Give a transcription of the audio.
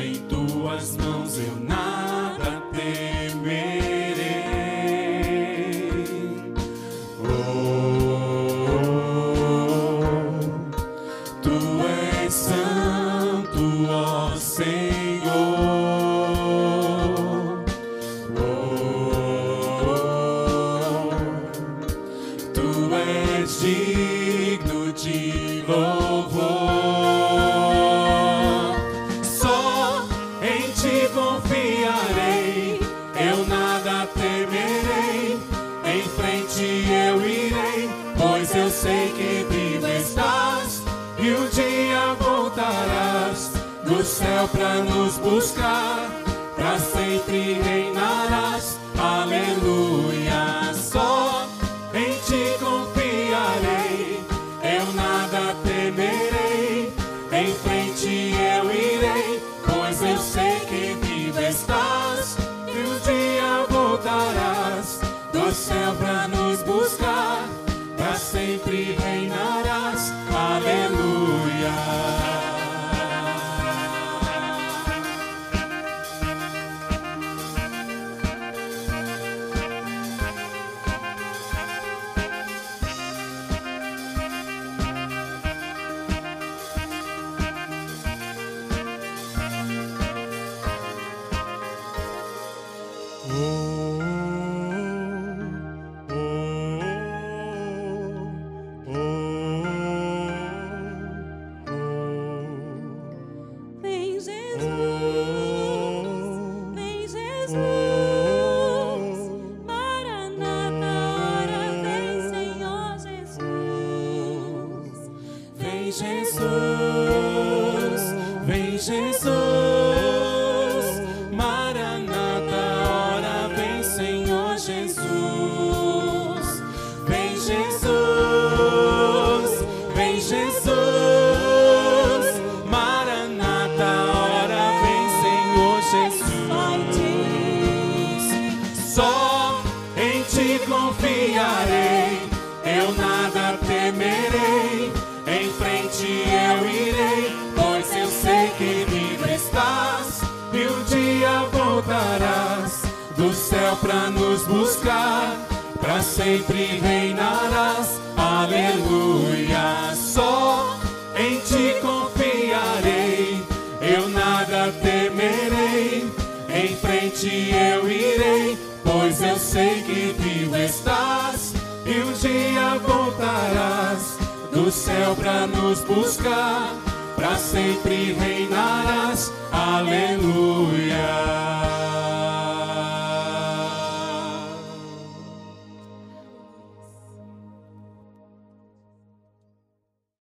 em tuas mãos, eu nada temerei. Oh, tu és santo, ó Senhor. Oh, tu és digno e um dia voltarás do céu para nos buscar. Pra sempre reinarás, aleluia. Só em ti confiarei, eu nada temerei. Em frente eu irei, pois eu sei que vivo estás Jesus, vem Jesus, Maranata, ora vem Senhor Jesus. Vem Jesus, vem Jesus, Maranata, ora vem Senhor Jesus. Só em ti confiarei, e um dia voltarás do céu pra nos buscar. Pra sempre reinarás, aleluia. Só em ti confiarei, eu nada temerei. Em frente eu irei, pois eu sei que vivo estás e um dia voltarás do céu pra nos buscar para sempre reinarás. Aleluia.